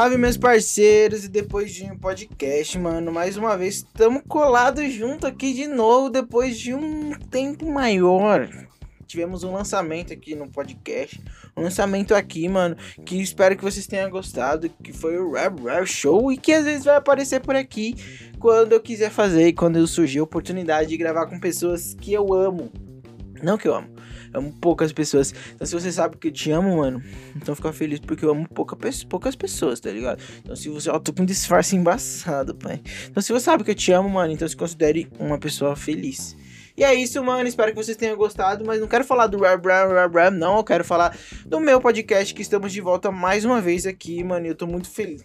Salve meus parceiros e depois de um podcast, mano, mais uma vez estamos colados junto aqui de novo depois de um tempo maior. Tivemos um lançamento aqui no podcast, um lançamento aqui, mano, que espero que vocês tenham gostado, que foi o Rap Rap Show e que às vezes vai aparecer por aqui quando eu quiser fazer e quando surgir a oportunidade de gravar com pessoas que eu amo. Não que eu amo, amo poucas pessoas. Então, se você sabe que eu te amo, mano, então fica feliz porque eu amo pouca, poucas pessoas, tá ligado? Então, se você. Ó, tô com um disfarce embaçado, pai. Então, se você sabe que eu te amo, mano, então se considere uma pessoa feliz. E é isso, mano. Espero que vocês tenham gostado. Mas não quero falar do Ram Ram Ram, não. Eu quero falar do meu podcast que estamos de volta mais uma vez aqui, mano. E eu tô muito feliz.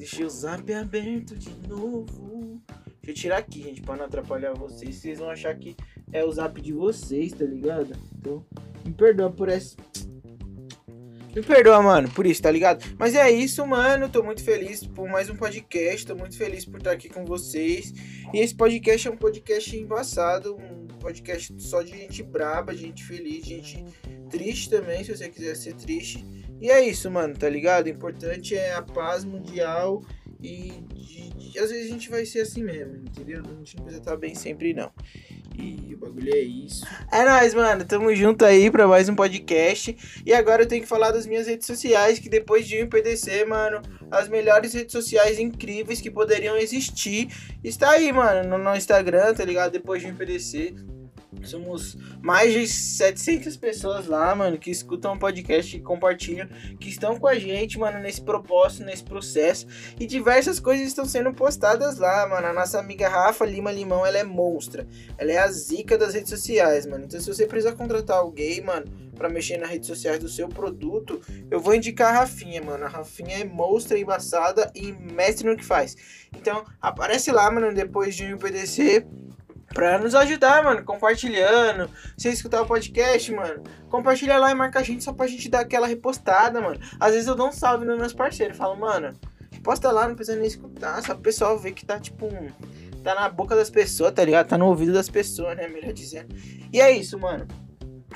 Deixei o zap aberto de novo. Deixa eu tirar aqui, gente, pra não atrapalhar vocês. Vocês vão achar que é o zap de vocês, tá ligado? Então, me perdoa por essa. Me perdoa, mano, por isso, tá ligado? Mas é isso, mano. Tô muito feliz por mais um podcast. Tô muito feliz por estar aqui com vocês. E esse podcast é um podcast embaçado. Um podcast só de gente braba, de gente feliz, de gente triste também, se você quiser ser triste. E é isso, mano, tá ligado? O importante é a paz mundial e às vezes a gente vai ser assim mesmo, entendeu? A gente não precisa estar bem sempre, não. E o bagulho é isso. É nóis, mano. Tamo junto aí pra mais um podcast. E agora eu tenho que falar das minhas redes sociais, que depois de um PDC, mano, as melhores redes sociais incríveis que poderiam existir. Está aí, mano, no, no Instagram, tá ligado? Depois de um PDC. Somos mais de 700 pessoas lá, mano, que escutam o podcast e compartilham, que estão com a gente, mano, nesse propósito, nesse processo. E diversas coisas estão sendo postadas lá, mano. A nossa amiga Rafa Lima Limão, ela é monstra. Ela é a zica das redes sociais, mano. Então, se você precisar contratar alguém, mano, para mexer nas redes sociais do seu produto, eu vou indicar a Rafinha, mano. A Rafinha é monstra, embaçada e mestre no que faz. Então, aparece lá, mano, depois de um PDC Pra nos ajudar, mano, compartilhando. Você escutar o podcast, mano, compartilha lá e marca a gente só pra gente dar aquela repostada, mano. Às vezes eu dou um salve nos meus parceiros, falo, mano, posta lá, não precisa nem escutar, só o pessoal ver que tá, tipo, tá na boca das pessoas, tá ligado? Tá no ouvido das pessoas, né, melhor dizendo. E é isso, mano.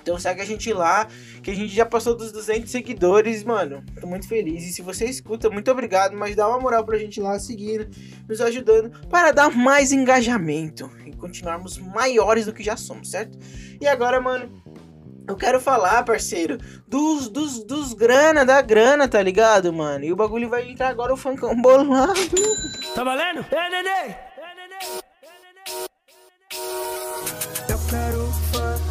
Então segue a gente lá, que a gente já passou dos 200 seguidores, mano. Tô muito feliz. E se você escuta, muito obrigado, mas dá uma moral pra gente lá seguindo, nos ajudando para dar mais engajamento continuarmos maiores do que já somos, certo? E agora, mano, eu quero falar, parceiro, dos, dos, dos grana, da grana, tá ligado, mano? E o bagulho vai entrar agora o funkão bolado. Tá valendo? É, neném! É, neném! Eu quero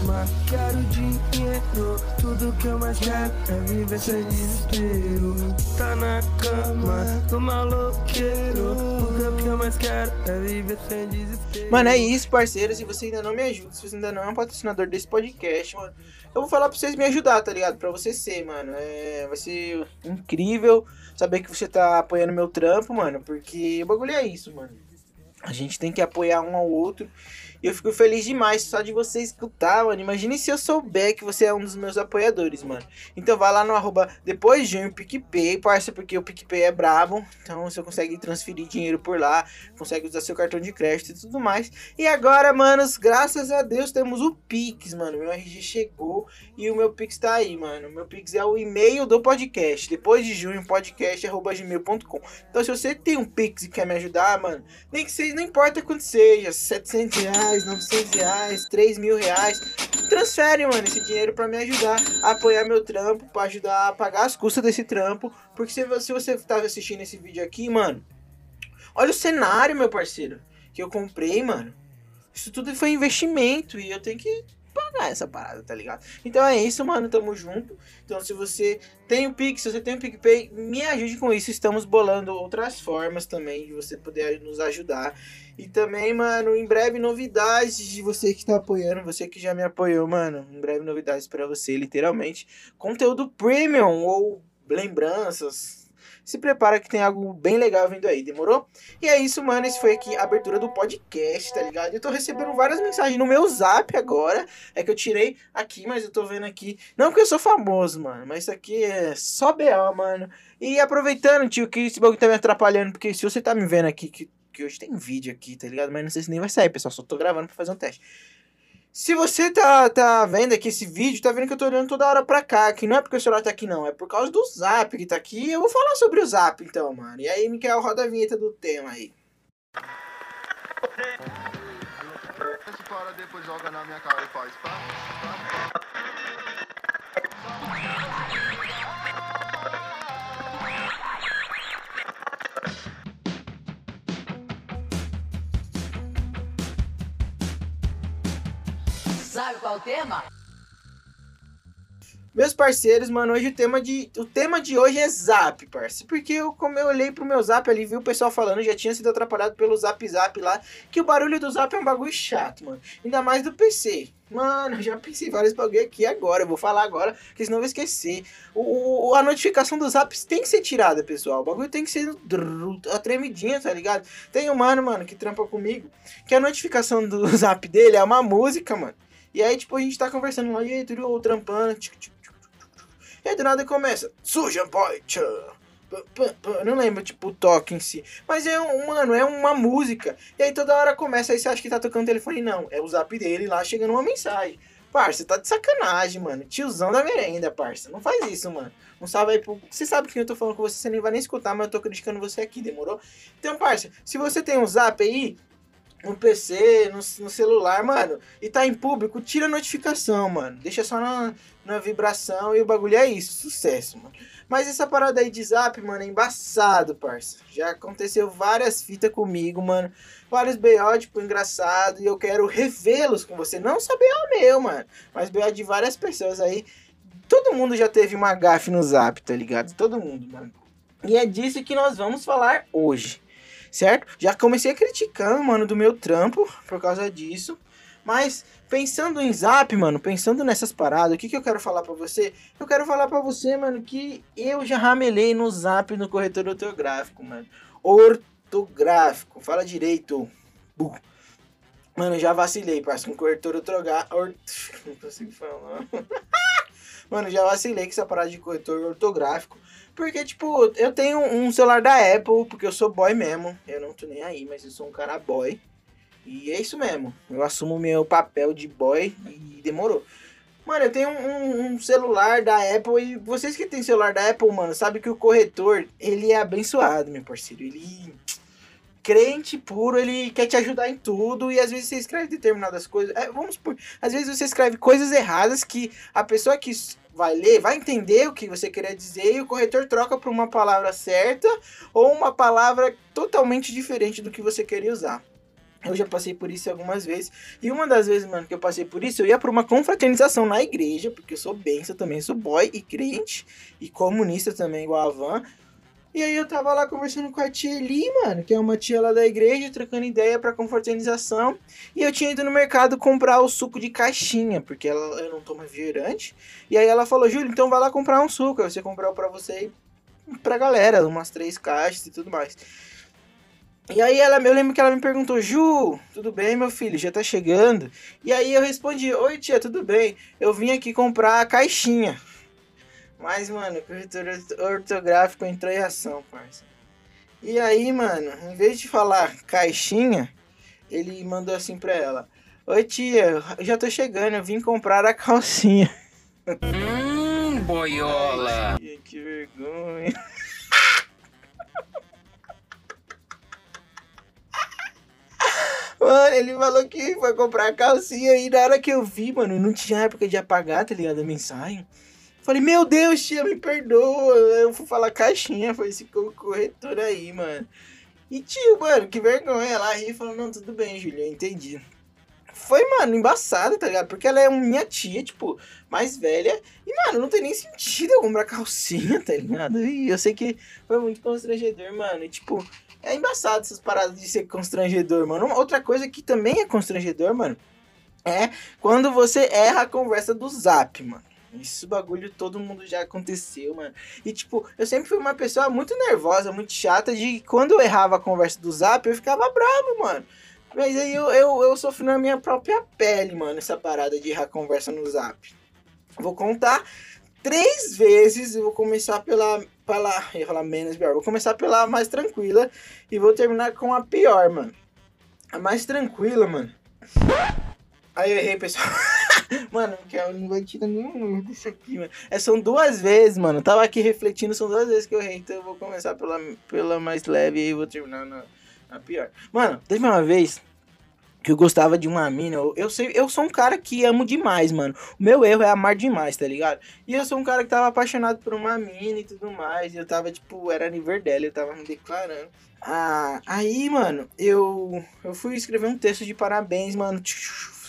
fama, quero dinheiro. Tudo que eu mais quero é viver sem desespero. Tá na cama, do maloqueiro. Tudo que eu mais quero é viver sem desespero. Mano, é isso, parceiro. Se você ainda não me ajuda, se você ainda não é um patrocinador desse podcast, mano, eu vou falar pra vocês me ajudar, tá ligado? Pra você ser, mano. É, vai ser incrível saber que você tá apoiando meu trampo, mano. Porque o bagulho é isso, mano. A gente tem que apoiar um ao outro. E eu fico feliz demais só de você escutar, mano. Imagine se eu souber que você é um dos meus apoiadores, mano. Então vai lá no arroba depois de um PicPay, parça, porque o PicPay é brabo. Então você consegue transferir dinheiro por lá, consegue usar seu cartão de crédito e tudo mais. E agora, manos, graças a Deus temos o Pix, mano. Meu RG chegou e o meu Pix tá aí, mano. Meu Pix é o e-mail do podcast. Depois de junho, podcast.gmail.com. Então se você tem um Pix e quer me ajudar, mano, nem que seja, não importa quanto seja, 700 reais reais, 900 reais, 3 mil reais. Transfere, mano, esse dinheiro para me ajudar a apoiar meu trampo, para ajudar a pagar as custas desse trampo. Porque se, se você tá assistindo esse vídeo aqui, mano, olha o cenário, meu parceiro, que eu comprei, mano. Isso tudo foi investimento e eu tenho que pagar essa parada, tá ligado? Então é isso, mano, tamo junto. Então se você tem o Pix, se você tem o PicPay, me ajude com isso. Estamos bolando outras formas também de você poder nos ajudar. E também, mano, em breve novidades de você que tá apoiando, você que já me apoiou, mano. Em breve novidades para você, literalmente. Conteúdo premium ou lembranças, se prepara que tem algo bem legal vindo aí, demorou? E é isso, mano. Esse foi aqui a abertura do podcast, tá ligado? Eu tô recebendo várias mensagens no meu zap agora. É que eu tirei aqui, mas eu tô vendo aqui. Não que eu sou famoso, mano, mas isso aqui é só BO, mano. E aproveitando, tio, que esse bagulho tá me atrapalhando, porque se você tá me vendo aqui, que, que hoje tem vídeo aqui, tá ligado? Mas não sei se nem vai sair, pessoal. Só tô gravando pra fazer um teste. Se você tá, tá vendo aqui esse vídeo, tá vendo que eu tô olhando toda hora pra cá, que não é porque o celular tá aqui não, é por causa do Zap que tá aqui. Eu vou falar sobre o Zap então, mano. E aí, Mikael, roda a vinheta do tema aí. Para depois joga na minha cara e faz. Sabe qual é o tema? Meus parceiros, mano, hoje o tema de, o tema de hoje é Zap, parceiro. Porque eu, como eu olhei pro meu Zap ali, vi o pessoal falando, já tinha sido atrapalhado pelo Zap Zap lá, que o barulho do Zap é um bagulho chato, mano. Ainda mais do PC. Mano, já pensei vários bagulho aqui agora, eu vou falar agora, porque senão eu vou esquecer. O, o- a notificação do Zap tem que ser tirada, pessoal. O bagulho tem que ser a tremidinha, tá ligado? Tem um mano, mano, que trampa comigo, que a notificação do Zap dele é uma música, mano. E aí, tipo, a gente tá conversando lá, e aí, tudo ou trampando, tchic, tchic, tchic. e aí do nada começa, suja boy, não lembro, tipo, o toque em si. Mas é um, mano, é uma música. E aí toda hora começa, aí você acha que tá tocando telefone. Não, é o zap dele lá chegando uma mensagem. Parça, tá de sacanagem, mano. Tiozão da merenda, parça. Não faz isso, mano. Um salve aí pro. Você sabe que eu tô falando com você, você nem vai nem escutar, mas eu tô criticando você aqui, demorou? Então, parça, se você tem um zap aí, no PC, no, no celular, mano, e tá em público, tira a notificação, mano. Deixa só na, na vibração e o bagulho é isso, sucesso, mano. Mas essa parada aí de zap, mano, é embaçado, parça. Já aconteceu várias fitas comigo, mano. Vários BO, tipo, engraçado. E eu quero revê-los com você. Não só BO meu, mano. Mas BO de várias pessoas aí. Todo mundo já teve uma gafe no zap, tá ligado? Todo mundo, mano. E é disso que nós vamos falar hoje. Certo? Já comecei a criticar, mano, do meu trampo por causa disso. Mas pensando em zap, mano, pensando nessas paradas, o que, que eu quero falar pra você? Eu quero falar pra você, mano, que eu já ramelei no zap no corretor ortográfico, mano. Ortográfico, fala direito. Bu. Mano, já vacilei, parceiro, com corretor ortográfico. Or... Não consigo falar. mano, já vacilei com essa parada de corretor ortográfico. Porque, tipo, eu tenho um celular da Apple, porque eu sou boy mesmo. Eu não tô nem aí, mas eu sou um cara boy. E é isso mesmo. Eu assumo meu papel de boy e demorou. Mano, eu tenho um, um celular da Apple e vocês que tem celular da Apple, mano, sabe que o corretor, ele é abençoado, meu parceiro. Ele crente puro, ele quer te ajudar em tudo e às vezes você escreve determinadas coisas. é, vamos por, às vezes você escreve coisas erradas que a pessoa que vai ler vai entender o que você queria dizer e o corretor troca por uma palavra certa ou uma palavra totalmente diferente do que você queria usar. Eu já passei por isso algumas vezes. E uma das vezes, mano, que eu passei por isso, eu ia pra uma confraternização na igreja, porque eu sou benção também, sou boy e crente, e comunista também, igual a Van. E aí eu tava lá conversando com a tia Eli, mano, que é uma tia lá da igreja, trocando ideia pra confraternização. E eu tinha ido no mercado comprar o suco de caixinha, porque ela, eu não tomo refrigerante. E aí ela falou, Júlio, então vai lá comprar um suco. Aí você comprou pra você e pra galera, umas três caixas e tudo mais. E aí ela, eu lembro que ela me perguntou, Ju, tudo bem, meu filho? Já tá chegando? E aí eu respondi, oi tia, tudo bem? Eu vim aqui comprar a caixinha. Mas, mano, o corretor ortográfico entrou em ação, parça. E aí, mano, em vez de falar caixinha, ele mandou assim pra ela. Oi tia, já tô chegando, eu vim comprar a calcinha. Hum, boiola. Ai, que vergonha. Mano, ele falou que foi comprar calcinha e na hora que eu vi, mano, não tinha época de apagar, tá ligado? A mensagem. Falei, meu Deus, tia, me perdoa. Eu fui falar caixinha, foi esse co- corretor aí, mano. E tio, mano, que vergonha. Ela ri e falou, não, tudo bem, Júlia, eu entendi. Foi, mano, embaçado, tá ligado? Porque ela é minha tia, tipo, mais velha. E, mano, não tem nem sentido eu comprar calcinha, tá ligado? E eu sei que foi muito constrangedor, mano. E, tipo, é embaçado essas paradas de ser constrangedor, mano. Uma outra coisa que também é constrangedor, mano, é quando você erra a conversa do zap, mano. Isso bagulho todo mundo já aconteceu, mano. E tipo, eu sempre fui uma pessoa muito nervosa, muito chata, de quando eu errava a conversa do zap, eu ficava bravo, mano. Mas aí eu, eu, eu sofri na minha própria pele, mano, essa parada de errar a conversa no zap. Vou contar três vezes, eu vou começar pela. pela eu falar menos pior. Vou começar pela mais tranquila e vou terminar com a pior, mano. A mais tranquila, mano. Aí eu errei, pessoal. mano, que eu não vai tirar nenhum disso aqui, mano. É, são duas vezes, mano. Eu tava aqui refletindo, são duas vezes que eu errei. Então eu vou começar pela, pela mais leve e vou terminar na, na pior. Mano, teve uma vez que eu gostava de uma mina. Eu, eu, sei, eu sou um cara que amo demais, mano. O meu erro é amar demais, tá ligado? E eu sou um cara que tava apaixonado por uma mina e tudo mais. E eu tava, tipo, era aniversário dela, eu tava me declarando. Ah, aí, mano, eu, eu fui escrever um texto de parabéns, mano.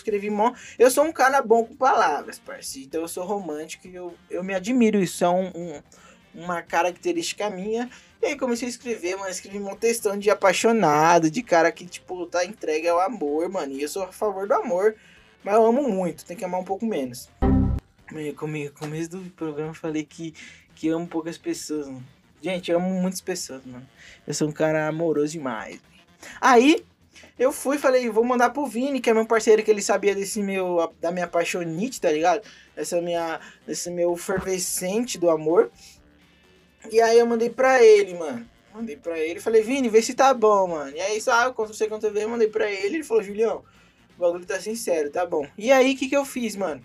Escrevi mó. Eu sou um cara bom com palavras, parceiro. Então eu sou romântico e eu, eu me admiro. Isso é um, um uma característica minha. E aí comecei a escrever, mano, escrevi um textão de apaixonado, de cara que, tipo, tá entregue ao amor, mano. E eu sou a favor do amor, mas eu amo muito, tem que amar um pouco menos. Comigo, começo do programa eu falei que, que amo poucas pessoas, mano. Gente, eu amo muitas pessoas, mano. Eu sou um cara amoroso demais. Aí, eu fui falei, vou mandar pro Vini, que é meu parceiro, que ele sabia desse meu, da minha paixonite, tá ligado? Essa minha, desse meu fervescente do amor. E aí eu mandei pra ele, mano. Mandei pra ele, falei, Vini, vê se tá bom, mano. E aí, só quando você quando eu mandei pra ele, ele falou, Julião, o bagulho tá sincero, tá bom. E aí, o que que eu fiz, mano?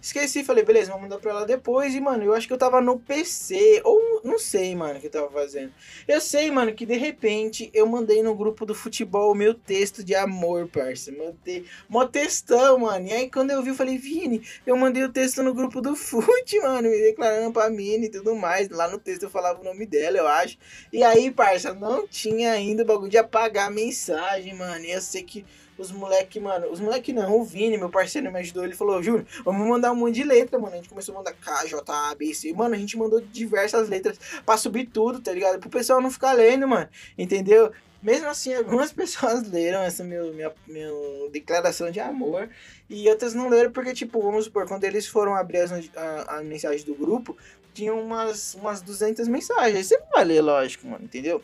Esqueci, falei, beleza, vou mandar pra ela depois. E, mano, eu acho que eu tava no PC. Ou não sei, mano, o que eu tava fazendo. Eu sei, mano, que de repente eu mandei no grupo do futebol o meu texto de amor, parça. Mandei mó textão, mano. E aí, quando eu vi, eu falei, Vini, eu mandei o texto no grupo do fute, mano, me declarando pra mim e tudo mais. Lá no texto eu falava o nome dela, eu acho. E aí, parça, não tinha ainda o bagulho de apagar a mensagem, mano. E eu sei que os moleque, mano, os moleque não, o Vini, meu parceiro, me ajudou, ele falou, Júlio, vamos mandar um monte de letra, mano. A gente começou a mandar K, J, A, B, C. Mano, a gente mandou diversas letras pra subir tudo, tá ligado? Pro pessoal não ficar lendo, mano. Entendeu? Mesmo assim, algumas pessoas leram essa meu, minha, minha declaração de amor e outras não leram porque, tipo, vamos supor, quando eles foram abrir as, a, a mensagem do grupo, tinham umas, umas 200 mensagens. Você vai ler, lógico, mano, entendeu?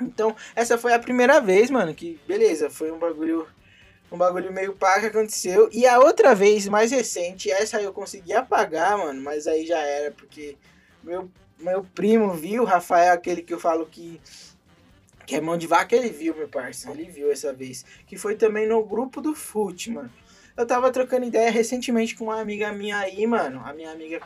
Então, essa foi a primeira vez, mano, que, beleza, foi um bagulho um bagulho meio pá que aconteceu. E a outra vez, mais recente, essa eu consegui apagar, mano, mas aí já era, porque meu, meu primo viu, Rafael, aquele que eu falo que, que é mão de vaca, ele viu, meu parceiro, ele viu essa vez. Que foi também no grupo do FUT, mano. Eu tava trocando ideia recentemente com uma amiga minha aí, mano, a minha amiga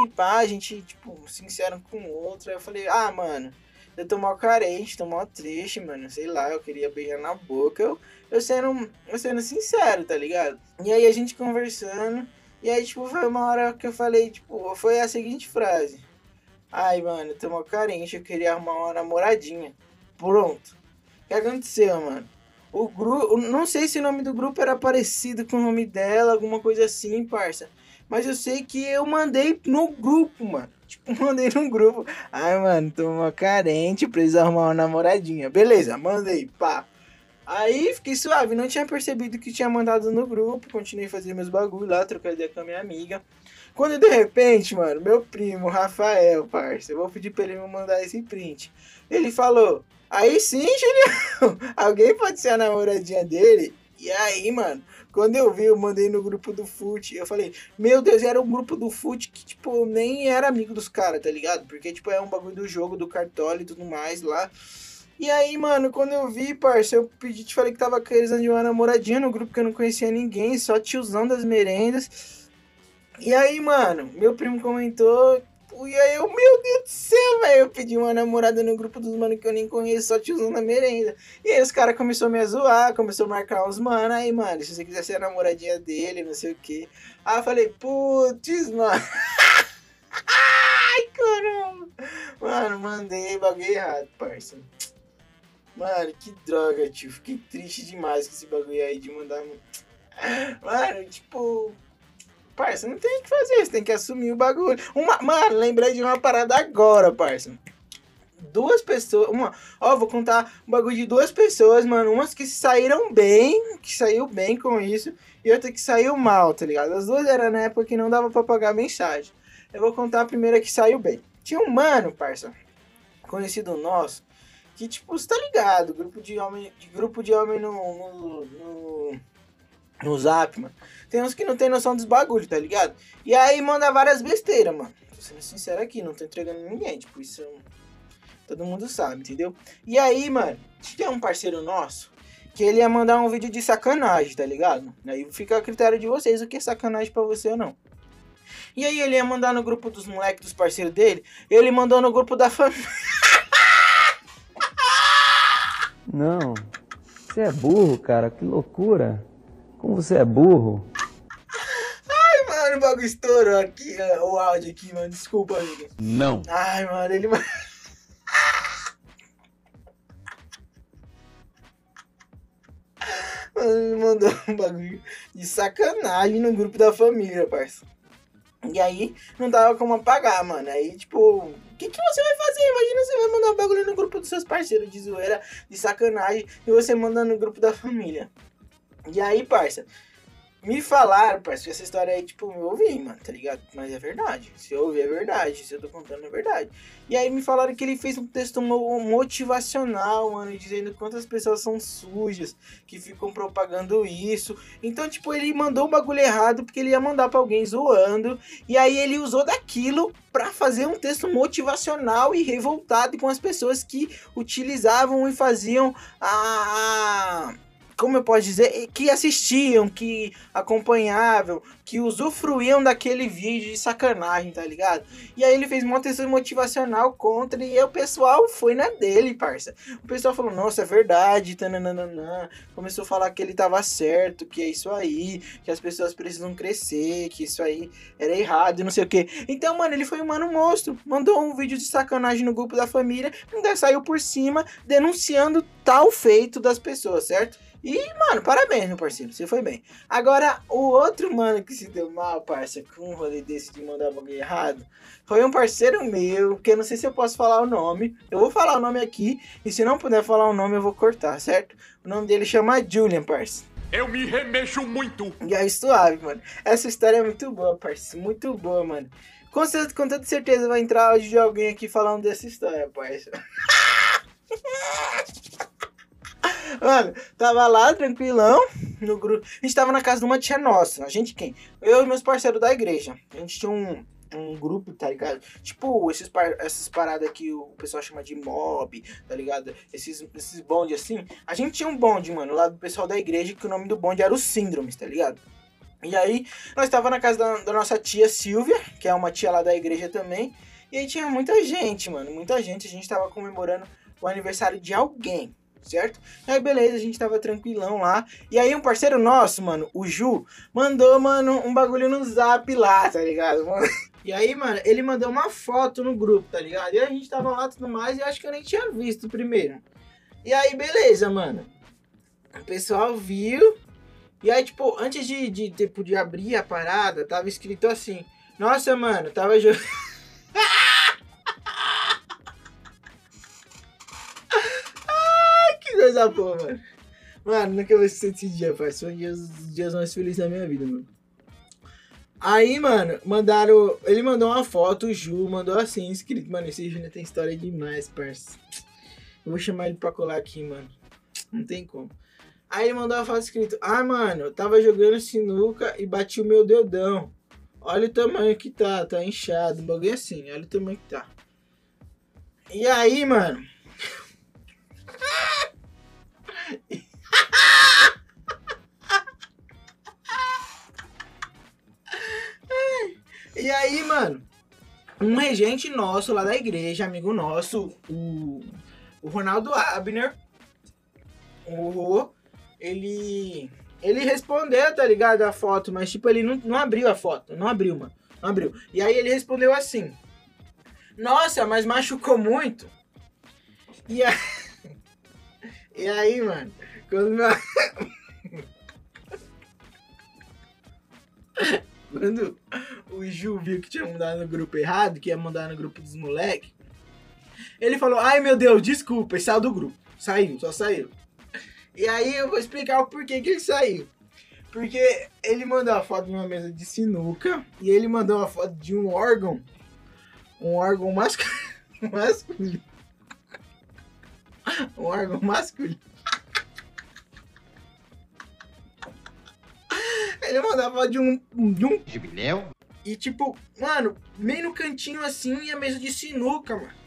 e pá, a gente, tipo, sincero com outra. Eu falei, ah, mano, eu tô mal carente, tô mal triste, mano. Sei lá, eu queria beijar na boca. Eu, eu, sendo, eu sendo sincero, tá ligado? E aí a gente conversando. E aí, tipo, foi uma hora que eu falei, tipo, foi a seguinte frase. Ai, mano, tô mal carente, eu queria arrumar uma namoradinha. Pronto. O que aconteceu, mano? O grupo. Não sei se o nome do grupo era parecido com o nome dela, alguma coisa assim, parça. Mas eu sei que eu mandei no grupo, mano. Tipo, mandei no grupo. Ai, mano, tô uma carente, preciso arrumar uma namoradinha. Beleza, mandei, pá. Aí fiquei suave, não tinha percebido que tinha mandado no grupo. Continuei fazendo meus bagulho lá, trocar ideia com a minha amiga. Quando de repente, mano, meu primo, Rafael, parça, eu vou pedir pra ele me mandar esse print. Ele falou: Aí sim, Julião, alguém pode ser a namoradinha dele? E aí, mano, quando eu vi, eu mandei no grupo do FUT. Eu falei, meu Deus, era um grupo do FUT que, tipo, nem era amigo dos caras, tá ligado? Porque, tipo, é um bagulho do jogo, do cartola e tudo mais lá. E aí, mano, quando eu vi, parça, eu pedi, te falei que tava querendo uma namoradinha no grupo que eu não conhecia ninguém, só tiozão das merendas. E aí, mano, meu primo comentou e aí eu, meu Deus do céu, velho. Eu pedi uma namorada no grupo dos mano que eu nem conheço, só usando na merenda. E aí os caras começaram a me zoar, começou a marcar uns mano. Aí, mano, se você quiser ser a namoradinha dele, não sei o que. Aí eu falei, putz, mano. Ai, caramba. Mano, mandei bagulho errado, parça. Mano, que droga, tio. Fiquei triste demais com esse bagulho aí de mandar. Mano, tipo, Parça, não tem o que fazer, você tem que assumir o bagulho. Uma, mano, lembrei de uma parada agora, parça. Duas pessoas, uma, ó, vou contar um bagulho de duas pessoas, mano. Umas que saíram bem, que saiu bem com isso, e outra que saiu mal, tá ligado? As duas eram na época que não dava pra pagar mensagem. Eu vou contar a primeira que saiu bem. Tinha um mano, parça, conhecido nosso, que, tipo, você tá ligado? Grupo de homem, de grupo de homem no, no, no no zap, mano. Tem uns que não tem noção dos bagulhos, tá ligado? E aí manda várias besteiras, mano. Tô sendo sincero aqui, não tô entregando ninguém. Tipo, isso todo mundo sabe, entendeu? E aí, mano, tinha um parceiro nosso que ele ia mandar um vídeo de sacanagem, tá ligado? Aí fica a critério de vocês o que é sacanagem pra você ou não. E aí ele ia mandar no grupo dos moleques, dos parceiros dele, ele mandou no grupo da família. Não. Você é burro, cara. Que loucura. Como você é burro. Mano, o bagulho estourou aqui, ó, o áudio aqui, mano. Desculpa, amiga. Não. Ai, mano, ele. ma- Mano, ele mandou um bagulho de sacanagem no grupo da família, parça. E aí, não dava como apagar, mano. Aí, tipo, o que, que você vai fazer? Imagina você vai mandar um bagulho no grupo dos seus parceiros de zoeira, de sacanagem, e você manda no grupo da família. E aí, parça, me falaram, parça, que essa história aí, tipo, eu ouvi, mano, tá ligado? Mas é verdade. Se eu ouvir, é verdade. Se eu tô contando, é verdade. E aí me falaram que ele fez um texto mo- motivacional, mano, dizendo quantas pessoas são sujas, que ficam propagando isso. Então, tipo, ele mandou o bagulho errado porque ele ia mandar pra alguém zoando. E aí ele usou daquilo pra fazer um texto motivacional e revoltado com as pessoas que utilizavam e faziam a. Como eu posso dizer? Que assistiam, que acompanhavam, que usufruíam daquele vídeo de sacanagem, tá ligado? E aí ele fez uma texto motivacional contra e o pessoal foi na dele, parça. O pessoal falou, nossa, é verdade, tananana. Começou a falar que ele tava certo, que é isso aí, que as pessoas precisam crescer, que isso aí era errado e não sei o que. Então, mano, ele foi um mano monstro. Mandou um vídeo de sacanagem no grupo da família, ainda saiu por cima denunciando tal feito das pessoas, certo? E, mano, parabéns, meu parceiro, você foi bem. Agora, o outro mano que se deu mal, parça, com um rolê desse de mandar bagulho errado, foi um parceiro meu, que eu não sei se eu posso falar o nome. Eu vou falar o nome aqui, e se não puder falar o nome, eu vou cortar, certo? O nome dele chama Julian, parça. Eu me remexo muito. E aí, suave, mano. Essa história é muito boa, parça. Muito boa, mano. Com, cer- com toda certeza vai entrar áudio de alguém aqui falando dessa história, parça. Mano, tava lá tranquilão no grupo. A gente tava na casa de uma tia nossa. A gente quem? Eu e meus parceiros da igreja. A gente tinha um, um grupo, tá ligado? Tipo, esses par essas paradas que o pessoal chama de mob, tá ligado? Esses, esses bonde assim. A gente tinha um bonde, mano, lá do pessoal da igreja, que o nome do bonde era os Síndromes, tá ligado? E aí, nós tava na casa da, da nossa tia Silvia, que é uma tia lá da igreja também. E aí tinha muita gente, mano, muita gente. A gente tava comemorando o aniversário de alguém, certo? Aí beleza, a gente tava tranquilão lá. E aí um parceiro nosso, mano, o Ju, mandou, mano, um bagulho no zap lá, tá ligado? Mano? E aí, mano, ele mandou uma foto no grupo, tá ligado? E a gente tava lá tudo mais, e eu acho que eu nem tinha visto primeiro. E aí, beleza, mano. O pessoal viu. E aí, tipo, antes de, de, tipo, de abrir a parada, tava escrito assim. Nossa, mano, tava jogando. Coisa boa, mano. Mano, nunca vou esquecer desse dia, parceiro. Foi um dia- os dias mais felizes da minha vida, mano. Aí, mano, mandaram. Ele mandou uma foto, o Ju mandou assim, escrito. Mano, esse Júnior tem história demais, parça. Eu vou chamar ele pra colar aqui, mano. Não tem como. Aí ele mandou uma foto escrito: Ah, mano, eu tava jogando sinuca e bati o meu dedão. Olha o tamanho que tá, tá inchado. Um bagulho assim, olha o tamanho que tá. E aí, mano. E aí, mano, um regente nosso lá da igreja, amigo nosso, o, o Ronaldo Abner, o, ele, ele respondeu, tá ligado, a foto, mas tipo, ele não, não abriu a foto, não abriu, mano, não abriu. E aí ele respondeu assim, nossa, mas machucou muito. E aí, e aí mano, quando meu... Quando o Ju viu que tinha mandado no grupo errado, que ia mandar no grupo dos moleques, ele falou: Ai meu Deus, desculpa, e saiu do grupo. Saiu, só saiu. E aí eu vou explicar o porquê que ele saiu. Porque ele mandou a foto de uma mesa de sinuca e ele mandou uma foto de um órgão. Um órgão mascu... masculino. Um órgão masculino. Ele mandou a foto de um, de um Jubileu? e tipo, mano, meio no cantinho assim e a mesa de sinuca, mano.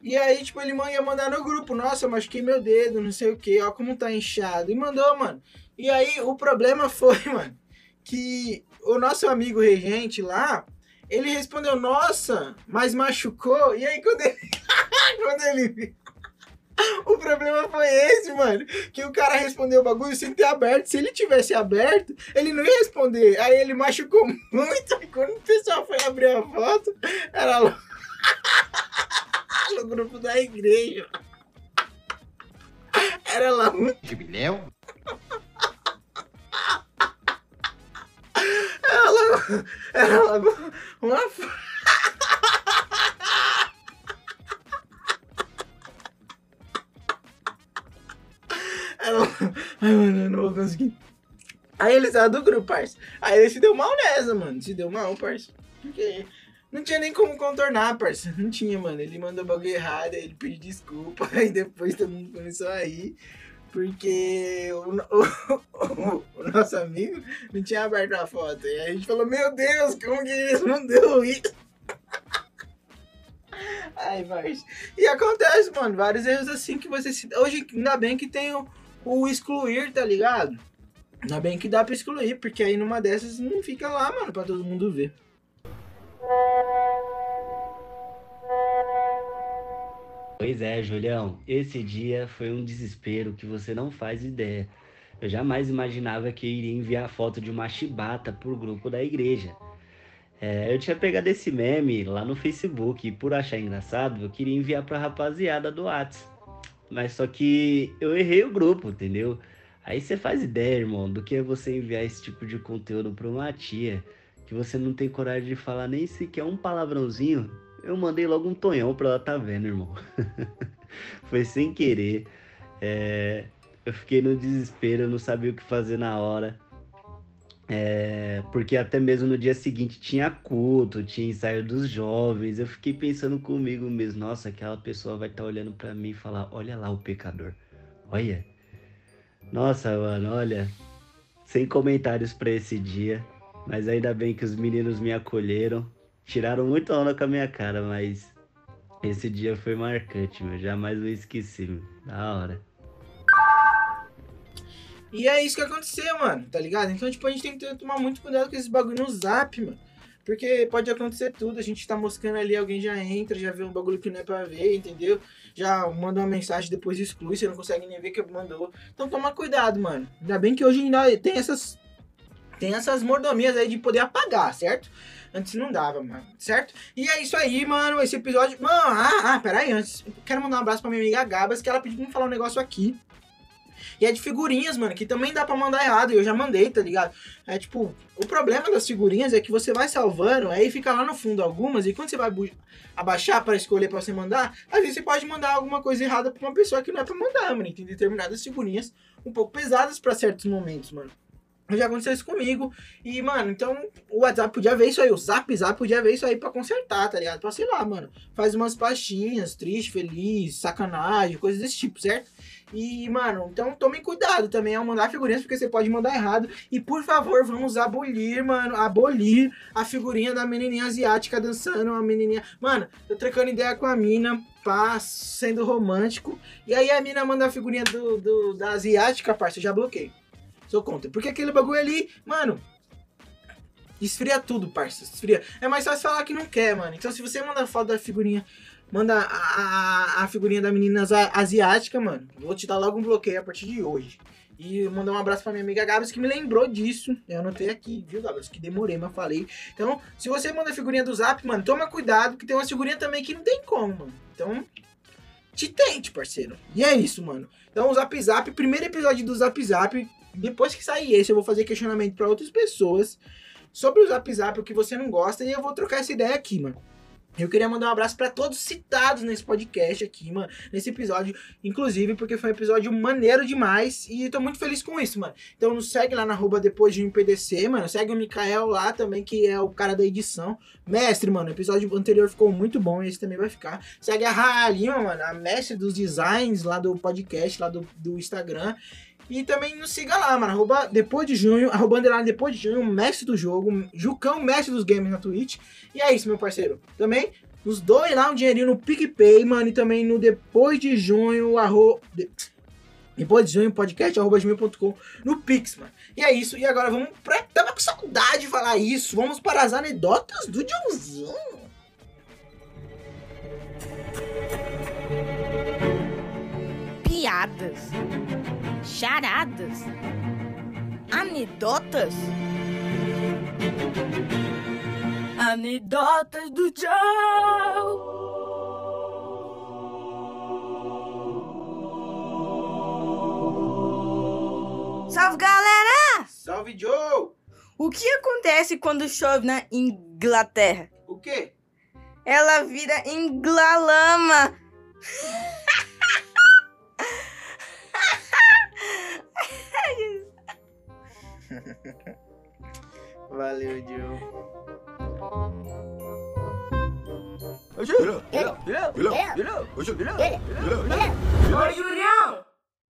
E aí, tipo, ele ia mandar no grupo, nossa, eu machuquei meu dedo, não sei o que, ó como tá inchado. E mandou, mano. E aí, o problema foi, mano, que o nosso amigo regente lá, ele respondeu, nossa, mas machucou. E aí, quando ele, quando ele viu, o problema foi esse, mano. Que o cara respondeu o bagulho sem ter aberto. Se ele tivesse aberto, ele não ia responder. Aí ele machucou muito. E quando o pessoal foi abrir a foto, era lá no grupo da igreja. Era lá Jubileu? Era lá, era lá uma Ai, mano, eu não vou conseguir. Aí ele saiu do grupo, parça. Aí ele se deu mal nessa, mano. Se deu mal, parça. Porque não tinha nem como contornar, parça. Não tinha, mano. Ele mandou o bagulho errado, ele pediu desculpa. Aí depois todo mundo começou a rir. Porque o, o- o- o nosso amigo não tinha aberto a foto. E aí a gente falou, meu Deus, como que ele respondeu isso? Ai, mas. E acontece, mano, vários erros assim que você se. Hoje, ainda bem que tem o, o excluir, tá ligado? Ainda bem que dá pra excluir, porque aí numa dessas não fica lá, mano, pra todo mundo ver. Pois é, Julião, esse dia foi um desespero que você não faz ideia. Eu jamais imaginava que iria enviar foto de uma chibata pro grupo da igreja. É, eu tinha pegado esse meme lá no Facebook e por achar engraçado, eu queria enviar pra rapaziada do Whats. Mas só que eu errei o grupo, entendeu? Aí você faz ideia, irmão, do que é você enviar esse tipo de conteúdo pra uma tia que você não tem coragem de falar nem sequer um palavrãozinho. Eu mandei logo um tonhão pra ela tá vendo, irmão. Foi sem querer. É, eu fiquei no desespero, não sabia o que fazer na hora. É, porque até mesmo no dia seguinte tinha culto, tinha ensaio dos jovens. Eu fiquei pensando comigo mesmo, nossa, aquela pessoa vai estar olhando pra mim e falar, olha lá o pecador. Olha. Nossa, mano, olha. Sem comentários pra esse dia. Mas ainda bem que os meninos me acolheram. Tiraram muita onda com a minha cara, mas esse dia foi marcante, meu. Jamais vou esquecer, meu. Da hora. E é isso que aconteceu, mano, tá ligado? Então, tipo, a gente tem que tomar muito cuidado com esses bagulho no zap, mano. Porque pode acontecer tudo, a gente tá moscando ali, alguém já entra, já vê um bagulho que não é pra ver, entendeu? Já manda uma mensagem, depois exclui, você não consegue nem ver que mandou. Então toma cuidado, mano. Ainda bem que hoje ainda tem essas. Tem essas mordomias aí de poder apagar, certo? Antes não dava, mano, certo? E é isso aí, mano. Esse episódio. Mano, ah, ah, peraí, antes. Quero mandar um abraço pra minha amiga Gabas, que ela pediu pra me falar um negócio aqui. E é de figurinhas, mano, que também dá pra mandar errado. E eu já mandei, tá ligado? É tipo, o problema das figurinhas é que você vai salvando, aí fica lá no fundo algumas, e quando você vai abaixar pra escolher pra você mandar, às vezes você pode mandar alguma coisa errada pra uma pessoa que não é pra mandar, mano. Tem determinadas figurinhas um pouco pesadas pra certos momentos, mano. Já aconteceu isso comigo. E, mano, então o WhatsApp podia ver isso aí, o Zap Zap podia ver isso aí pra consertar, tá ligado? Pra, sei lá, mano, faz umas pastinhas, triste, feliz, sacanagem, coisas desse tipo, certo? E, mano, então tomem cuidado também ao mandar figurinhas, porque você pode mandar errado. E, por favor, vamos abolir, mano, abolir a figurinha da menininha asiática dançando, a menininha... Mano, tô trocando ideia com a mina, pá, sendo romântico. E aí a mina manda a figurinha do, do- da asiática, parça, eu já bloqueei. Sou contra. Porque aquele bagulho ali, mano... Esfria tudo, parça. Esfria. É mais fácil falar que não quer, mano. Então, se você mandar foto da figurinha Manda a, a, a figurinha da menina asi- asiática, mano. Vou te dar logo um bloqueio a partir de hoje. E mandar um abraço pra minha amiga Gabs, que me lembrou disso. Eu anotei aqui, viu, Gabs? Que demorei, mas falei. Então, se você manda figurinha do zap, mano, toma cuidado, que tem uma figurinha também que não tem como, mano. Então, te tente, parceiro. E é isso, mano. Então, o Zap Zap, primeiro episódio do Zap Zap. Depois que sair esse, eu vou fazer questionamento pra outras pessoas sobre o Zap Zap, o que você não gosta, e eu vou trocar essa ideia aqui, mano. Eu queria mandar um abraço pra todos citados nesse podcast aqui, mano. Nesse episódio, inclusive, porque foi um episódio maneiro demais. E tô muito feliz com isso, mano. Então nos segue lá na arroba depois de um PDC, mano. Segue o Mikael lá também, que é o cara da edição. Mestre, mano. O episódio anterior ficou muito bom. Esse também vai ficar. Segue a Raha Lima, mano. A mestre dos designs lá do podcast, lá do, do Instagram. E também nos siga lá, mano. Arroba depois de junho, arroba underline depois de junho, mestre do jogo, Jucão, mestre dos games na Twitch. E é isso, meu parceiro. Também Nos doe lá um dinheirinho no PicPay, mano, e também no Depois de Junho, arro... de- Depois de Junho, podcast, arroba gmail.com, no Pix, mano. E é isso, e agora vamos pra... Tava com saudade de falar isso, vamos para as anedotas do Joãozinho. Piadas. Charadas. Anedotas. Anedotas do Joe. Salve galera! Salve, Joe! O que acontece quando chove na Inglaterra? O quê? Ela vira inglalama. Valeu, Joe. Ô, Julião!